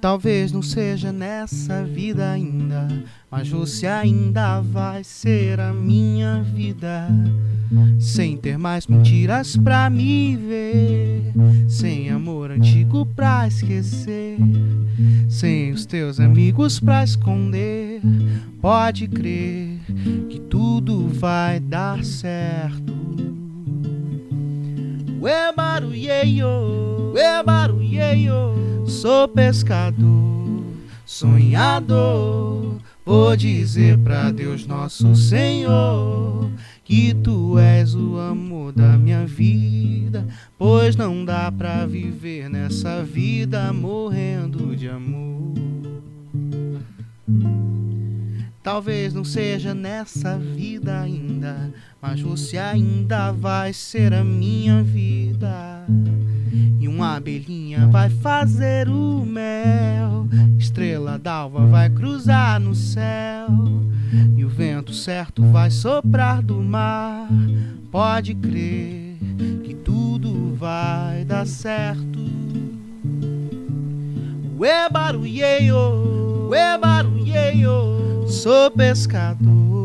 Talvez não seja nessa vida ainda, mas você ainda vai ser a minha vida. Sem ter mais mentiras pra me ver, sem amor antigo pra esquecer, sem os teus amigos pra esconder. Pode crer que tudo vai dar certo. Ué barulheio, ué barulheio. Sou pescador, sonhador. Vou dizer pra Deus nosso Senhor que tu és o amor da minha vida, pois não dá pra viver nessa vida morrendo de amor. Talvez não seja nessa vida ainda, mas você ainda vai ser a minha vida. Abelhinha vai fazer o mel, estrela d'alva vai cruzar no céu, e o vento certo vai soprar do mar. Pode crer que tudo vai dar certo. Ué barulheio, ué barulheio, sou pescador,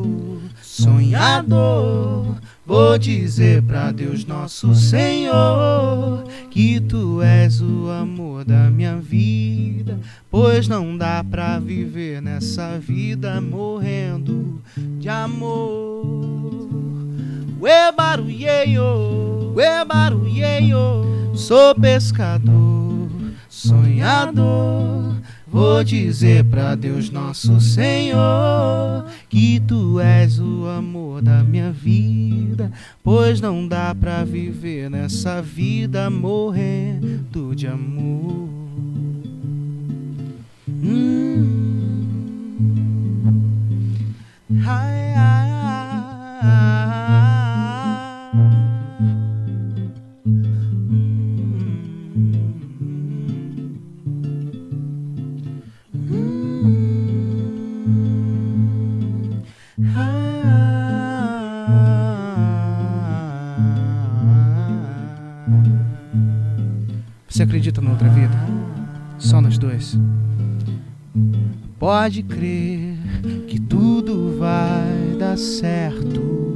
sonhador. Vou dizer pra Deus nosso Senhor que tu és o amor da minha vida, pois não dá pra viver nessa vida morrendo de amor. Ué barulheio, ué barulheio, sou pescador, sonhador. Vou dizer pra Deus nosso Senhor que tu és o amor da minha vida, pois não dá pra viver nessa vida morrendo de amor. Hum. Ai, ai. Você acredita na outra vida? Só nós dois. Pode crer que tudo vai dar certo.